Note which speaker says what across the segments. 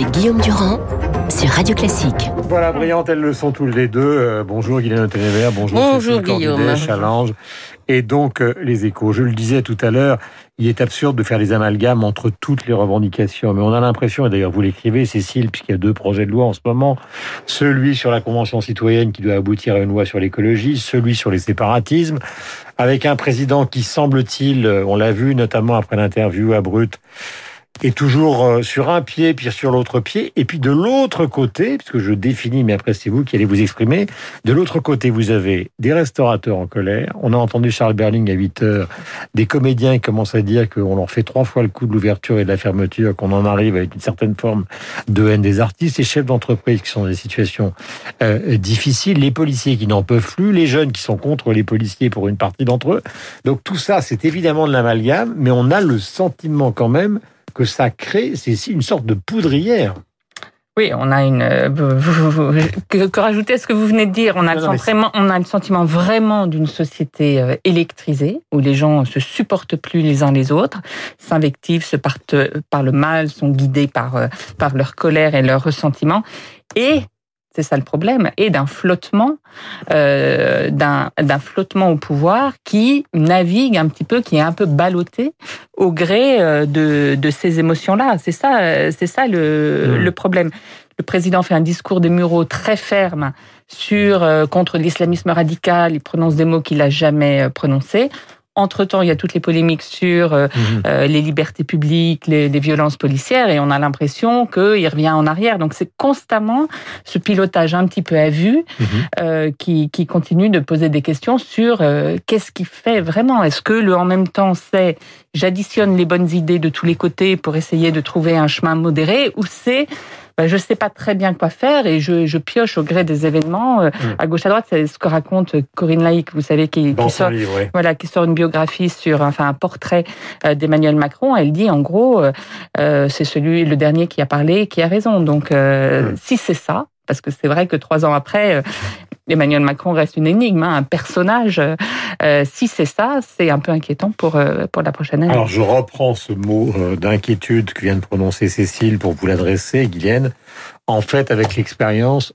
Speaker 1: avec Guillaume Durand sur Radio Classique.
Speaker 2: Voilà, brillantes, elles le sont tous les deux. Euh, bonjour Guylaine Ténévert, bonjour,
Speaker 3: bonjour Guillaume.
Speaker 2: Challenge. Et donc, euh, les échos. Je le disais tout à l'heure, il est absurde de faire les amalgames entre toutes les revendications. Mais on a l'impression, et d'ailleurs vous l'écrivez, Cécile, puisqu'il y a deux projets de loi en ce moment, celui sur la Convention citoyenne qui doit aboutir à une loi sur l'écologie, celui sur les séparatismes, avec un président qui semble-t-il, euh, on l'a vu notamment après l'interview à Brut, et toujours euh, sur un pied, puis sur l'autre pied, et puis de l'autre côté, puisque je définis, mais après c'est vous qui allez vous exprimer, de l'autre côté, vous avez des restaurateurs en colère. On a entendu Charles Berling à 8 heures, des comédiens qui commencent à dire qu'on leur fait trois fois le coup de l'ouverture et de la fermeture, qu'on en arrive avec une certaine forme de haine des artistes, les chefs d'entreprise qui sont dans des situations euh, difficiles, les policiers qui n'en peuvent plus, les jeunes qui sont contre les policiers pour une partie d'entre eux. Donc tout ça, c'est évidemment de l'amalgame, mais on a le sentiment quand même que ça crée, c'est une sorte de poudrière.
Speaker 3: Oui, on a une. Euh, que, rajouter à ce que vous venez de dire On a, le, sentiment, on a le sentiment vraiment d'une société euh, électrisée où les gens se supportent plus les uns les autres, s'invectivent, se partent par le mal, sont guidés par euh, par leur colère et leur ressentiment. Et c'est ça le problème, et d'un flottement, euh, d'un flottement au pouvoir qui navigue un petit peu, qui est un peu ballotté au gré euh, de, de ces émotions-là. C'est ça, c'est ça le, mmh. le problème. Le président fait un discours des Mureaux très ferme sur euh, contre l'islamisme radical. Il prononce des mots qu'il a jamais prononcés. Entre-temps, il y a toutes les polémiques sur euh, mhm. euh, les libertés publiques, les, violences policières, et on a l'impression qu'il revient en arrière. Donc c'est constamment ce pilotage un petit peu à vue mhm. euh, qui, qui, continue de poser des questions sur qu'est-ce qui fait vraiment? Est-ce que le en même temps c'est j'additionne les bonnes idées de tous les côtés pour essayer de trouver un chemin modéré, ou c'est bah, je ne sais pas très bien quoi faire et je, pioche au gré des événements euh, mm. à gauche à droite. C'est ce que raconte Corinne Laïc, vous savez, qui, sort, voilà, qui sort une biographie sur, enfin, un portrait euh, d'Emmanuel Macron. Elle dit, en gros, euh, c'est celui, le dernier qui a parlé, qui a raison. Donc, mm. si c'est ça, parce que c'est vrai que trois ans après, Emmanuel Macron reste une énigme, hein, un personnage. Euh, si c'est ça, c'est un peu inquiétant pour, euh, pour la prochaine année.
Speaker 2: Alors je reprends ce mot euh, d'inquiétude que vient de prononcer Cécile pour vous l'adresser, Guylaine. En fait, avec l'expérience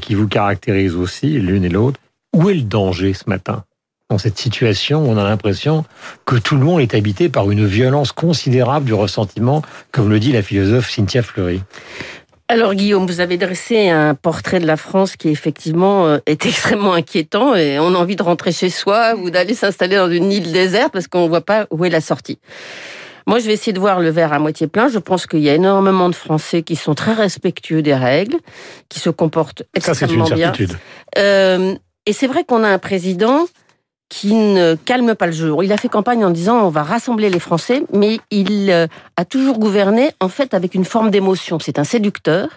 Speaker 2: qui vous caractérise aussi, l'une et l'autre, où est le danger ce matin? Dans cette situation où on a l'impression que tout le monde est habité par une violence considérable du ressentiment, comme le dit la philosophe Cynthia Fleury
Speaker 4: alors Guillaume, vous avez dressé un portrait de la France qui effectivement euh, est extrêmement inquiétant et on a envie de rentrer chez soi ou d'aller s'installer dans une île déserte parce qu'on ne voit pas où est la sortie. Moi, je vais essayer de voir le verre à moitié plein. Je pense qu'il y a énormément de Français qui sont très respectueux des règles, qui se comportent extrêmement
Speaker 2: Ça,
Speaker 4: une bien. Euh, et c'est vrai qu'on a un président qui ne calme pas le jeu. Il a fait campagne en disant on va rassembler les Français, mais il euh, a toujours gouverné en fait avec une forme d'émotion. C'est un séducteur.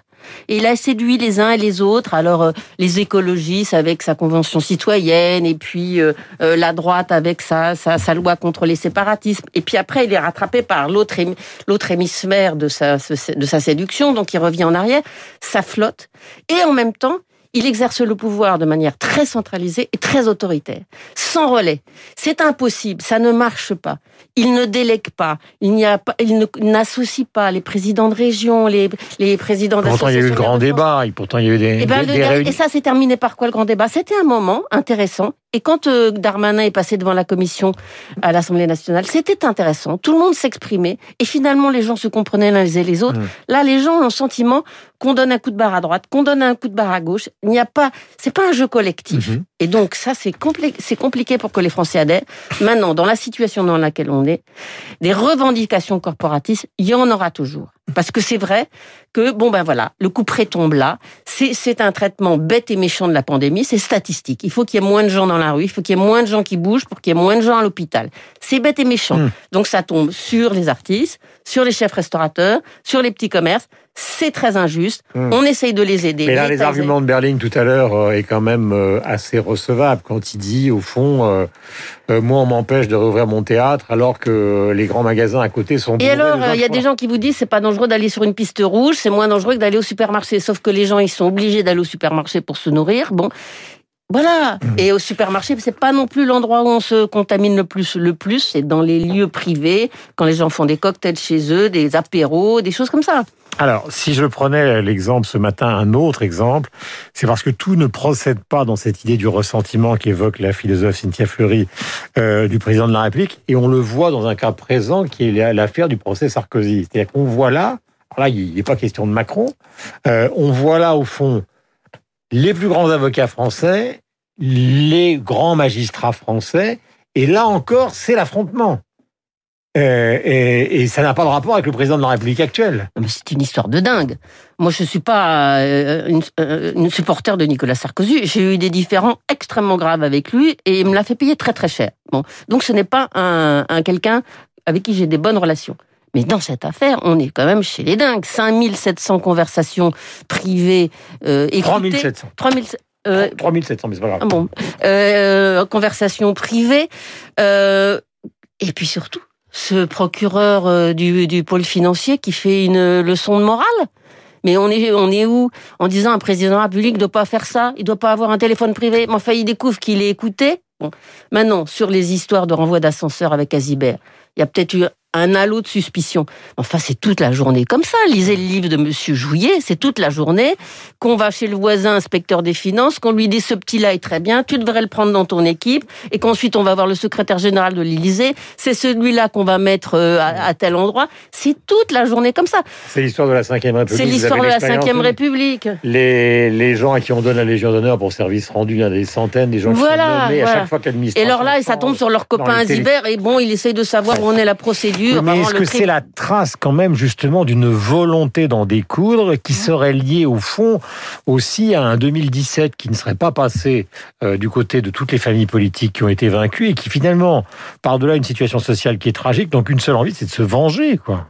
Speaker 4: Et il a séduit les uns et les autres. Alors euh, les écologistes avec sa convention citoyenne, et puis euh, la droite avec sa, sa, loi contre les séparatismes. Et puis après, il est rattrapé par l'autre l'autre hémisphère de sa de sa séduction, donc il revient en arrière. Ça flotte. Et en même temps, il exerce le pouvoir de manière très centralisée et très autoritaire, sans relais. C'est impossible, ça ne marche pas. Il ne délègue pas, il n'associe pas les présidents de région, les, les présidents.
Speaker 2: Pourtant, il y a eu le grand débat, pourtant il y a eu des, et, eh ben,
Speaker 4: et ça s'est terminé par quoi le grand débat? C'était un moment intéressant et quand euh, Darmanin est passé devant la commission à l'Assemblée nationale, c'était intéressant. Tout le monde s'exprimait et finalement les gens se comprenaient l'un les autres. Mmh. Là, les gens ont le sentiment qu'on donne un coup de barre à droite, qu'on donne un coup de barre à gauche. Il n'y a pas, c'est pas un jeu collectif. Mmh. Et donc ça, c'est compliqué pour que les Français adhèrent. Maintenant, dans la situation dans laquelle on est, des revendications corporatistes, il y en aura toujours. Parce que c'est vrai que, bon ben voilà, le coup près tombe là. C'est un traitement bête et méchant de la pandémie, c'est statistique. Il faut qu'il y ait moins de gens dans la rue, il faut qu'il y ait moins de gens qui bougent pour qu'il y ait moins de gens à l'hôpital. C'est bête et méchant. Hmm. Donc ça tombe sur les artistes, sur les chefs restaurateurs, sur les petits commerces. C'est très injuste. Hmm. On essaye de les aider.
Speaker 2: Mais là, les arguments de Berling tout à l'heure euh, est quand même euh, assez recevable quand il dit, au fond, euh, moi, on m'empêche de rouvrir mon théâtre alors que les grands magasins à côté sont.
Speaker 4: Et alors, il y a des gens qui vous disent c'est pas dangereux d'aller sur une piste rouge, c'est moins dangereux que d'aller au supermarché. Sauf que les gens, ils sont obligés d'aller au supermarché pour se nourrir. Bon, Voilà. Mmh. Et au supermarché, c'est pas non plus l'endroit où on se contamine le plus. Le plus, c'est dans les lieux privés, quand les gens font des cocktails chez eux, des apéros, des choses comme ça.
Speaker 2: Alors, si je prenais l'exemple ce matin, un autre exemple, c'est parce que tout ne procède pas dans cette idée du ressentiment qu'évoque la philosophe Cynthia Fleury euh, du président de la République, et on le voit dans un cas présent qui est l'affaire du procès Sarkozy. C'est-à-dire qu'on voit là, là, il n'est pas question de Macron, euh, on voit là au fond les plus grands avocats français, les grands magistrats français, et là encore, c'est l'affrontement. Euh, et, ça n'a pas de rapport avec le président de la République actuelle.
Speaker 4: C'est une histoire de dingue. Moi, je suis pas euh, euh, une, supporter de Nicolas Sarkozy. J'ai eu des différends extrêmement graves avec lui et il me l'a fait payer très très cher. Bon, donc ce n'est pas un, quelqu'un avec qui j'ai des bonnes relations. Mais dans cette affaire, on est quand même chez les dingues. 5700 conversations privées euh,
Speaker 2: 3700.
Speaker 4: 3700.
Speaker 2: 3700, mais c'est pas grave.
Speaker 4: Ah bon. Euh, conversations privées. Euh, et puis surtout, ce procureur euh, du, du pôle financier qui fait une leçon de morale. Mais on est, on est où En disant un président de la République ne doit pas faire ça, il ne doit pas avoir un téléphone privé. Mais enfin, il découvre qu'il est écouté. Bon. Maintenant, sur les histoires de renvoi d'ascenseur avec Azibert, il y a peut-être eu un halo de suspicion. Enfin, c'est toute la journée comme ça. Lisez le livre de Monsieur Jouillet, c'est toute la journée qu'on va chez le voisin inspecteur des finances, qu'on lui dit ce petit-là est très bien, tu devrais le prendre dans ton équipe, et qu'ensuite on va voir le secrétaire général de l'Élysée, c'est celui-là qu'on va mettre euh, à, tel endroit. C'est toute la journée comme ça.
Speaker 2: C'est l'histoire de la Ve République.
Speaker 4: C'est l'histoire de la Ve République.
Speaker 2: Les, les gens à qui on donne la Légion d'honneur pour service rendu, il y a des centaines, des gens qui sont nommés à chaque fois que
Speaker 4: Et alors là, ça tombe sur leur copain Azibert, et bon, il essaye de savoir où on est la procédure
Speaker 2: mais est-ce que c'est la trace quand même justement d'une volonté d'en découdre qui serait liée au fond aussi à un 2017 qui ne serait pas passé euh, du côté de toutes les familles politiques qui ont été vaincues et qui finalement, par-delà une situation sociale qui est tragique, donc une seule envie, c'est de se venger, quoi.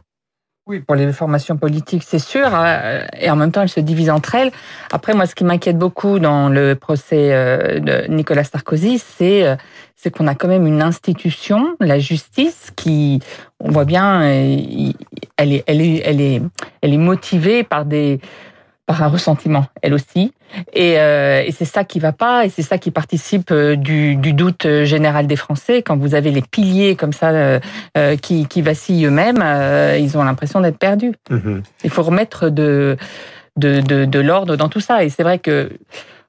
Speaker 3: Oui, pour les formations politiques, c'est sûr. Euh, et en même temps, elles se divisent entre elles. Après, moi, ce qui m'inquiète beaucoup dans le procès euh, de Nicolas Sarkozy, c'est euh, c'est qu'on a quand même une institution, la justice, qui, on voit bien, elle est, elle est, elle est, elle est motivée par des par un ressentiment, elle aussi. Et, euh, et c'est ça qui va pas, et c'est ça qui participe euh, du, du, doute euh, général des Français. Quand vous avez les piliers comme ça euh, qui, qui, vacillent eux-mêmes, ils ont l'impression d'être perdus. Mm-hmm. Il faut remettre de, de, de, de l'ordre dans tout ça. Et c'est vrai que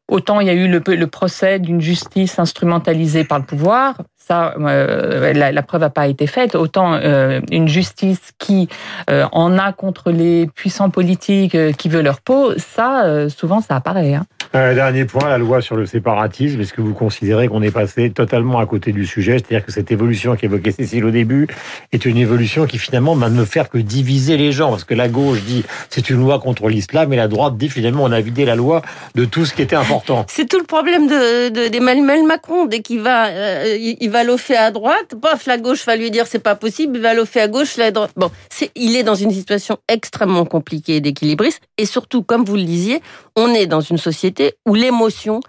Speaker 3: autant il y a eu le, procès d'une justice instrumentalisée par le pouvoir, ça, euh, la, preuve n'a pas été faite. Autant euh, une justice qui euh, en a contre les puissants politiques qui veulent leur peau, ça, souvent, ça apparaît. Hein.
Speaker 2: Dernier point, la loi sur le séparatisme. Est-ce que vous considérez qu'on est passé totalement à côté du sujet? C'est-à-dire que cette évolution qu'évoquait Cécile au début est une évolution qui finalement ne faire que diviser les gens. Parce que la gauche dit c'est une loi contre l'islam et la droite dit finalement on a vidé la loi de tout ce qui était important.
Speaker 4: C'est tout le problème d'Emmanuel de, Macron. Dès qu'il va, il va va faire à droite, paf, la gauche va lui dire c'est pas possible, il va faire à gauche, la droite. Bon, il est dans une situation extrêmement compliquée d'équilibriste, et surtout, comme vous le disiez, on est dans une société où l'émotion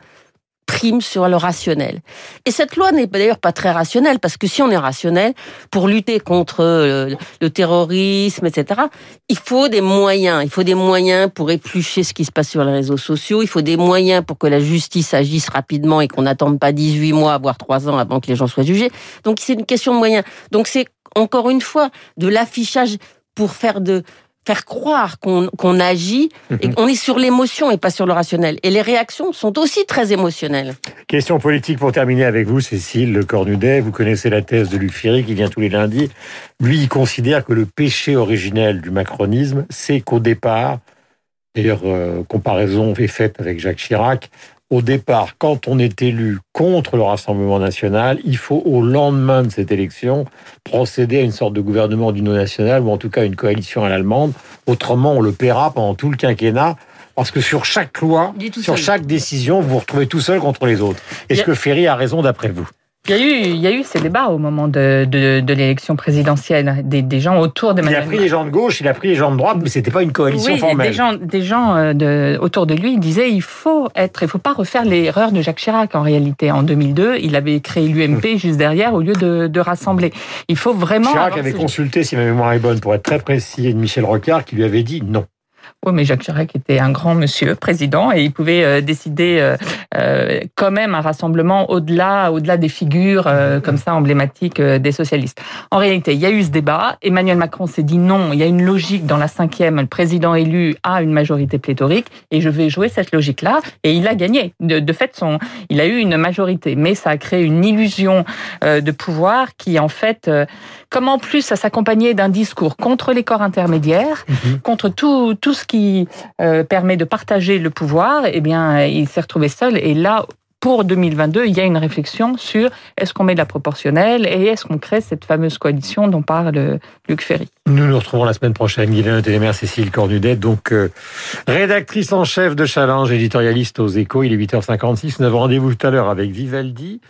Speaker 4: prime sur le rationnel. Et cette loi n'est d'ailleurs pas très rationnelle, parce que si on est rationnel, pour lutter contre euh, le, terrorisme, etc., il faut des moyens. Il faut des moyens pour éplucher ce qui se passe sur les réseaux sociaux. Il faut des moyens pour que la justice agisse rapidement et qu'on n'attende pas 18 mois, voire 3 ans avant que les gens soient jugés. Donc c'est une question de moyens. Donc c'est encore une fois de l'affichage pour faire de faire croire qu'on agit et mhm. qu'on est sur l'émotion et pas sur le rationnel. Et les réactions sont aussi très émotionnelles.
Speaker 2: Question politique pour terminer avec vous, Cécile Le Cornudet. Vous connaissez la thèse de Luc Ferry qui vient tous les lundis. Lui, il considère que le péché originel du macronisme, c'est qu'au départ, d'ailleurs, euh, comparaison est faite avec Jacques Chirac, au départ, quand on est élu contre le Rassemblement national, il faut au lendemain de cette élection procéder à une sorte de gouvernement d'union nationale ou en tout cas une coalition à l'allemande. Autrement, on le paiera pendant tout le quinquennat. Parce que sur chaque loi, sur chaque décision, vous vous retrouvez tout seul contre les autres. Est-ce que Ferry a raison d'après vous
Speaker 3: il y, a eu, il y a eu ces débats au moment de, de, de l'élection présidentielle, des, des, gens autour de
Speaker 2: Il a pris les gens de gauche, il a pris les gens de droite, mais c'était pas une coalition
Speaker 3: oui,
Speaker 2: formelle.
Speaker 3: Des gens, des gens euh, de, autour de lui disaient il faut être, il faut pas refaire l'erreur de Jacques Chirac. En réalité, en 2002, il avait créé l'UMP juste derrière au lieu de, de, rassembler. Il faut vraiment.
Speaker 2: Chirac avait consulté, si ma mémoire est bonne, pour être très précis, Michel Rocard qui lui avait dit non.
Speaker 3: Oui, mais Jacques Chirac était un grand monsieur, président, et il pouvait euh, décider euh, euh, quand même un rassemblement au-delà, au-delà des figures comme ça emblématiques des socialistes. En réalité, il y a eu ce débat. Emmanuel Macron s'est dit non. Il y a une logique dans la cinquième. Le président élu a une majorité pléthorique, et je vais jouer cette logique-là. Et il a gagné. De, de, fait, son, il a eu une majorité, mais ça a créé une illusion de pouvoir qui, en fait, comme en plus ça s'accompagnait d'un discours contre les corps intermédiaires, mhm. contre tout, tout ce qui euh, permet de partager le pouvoir, eh bien, il s'est retrouvé seul. Et là, pour 2022, il y a une réflexion sur est-ce qu'on met de la proportionnelle et est-ce qu'on crée cette fameuse coalition dont parle Luc Ferry.
Speaker 2: Nous nous retrouvons la semaine prochaine. Guylaine Télémère, Cécile Cornudet, donc euh, rédactrice en chef de Challenge, éditorialiste aux échos. Il est 8h56. Nous avons rendez-vous tout à l'heure avec Vivaldi.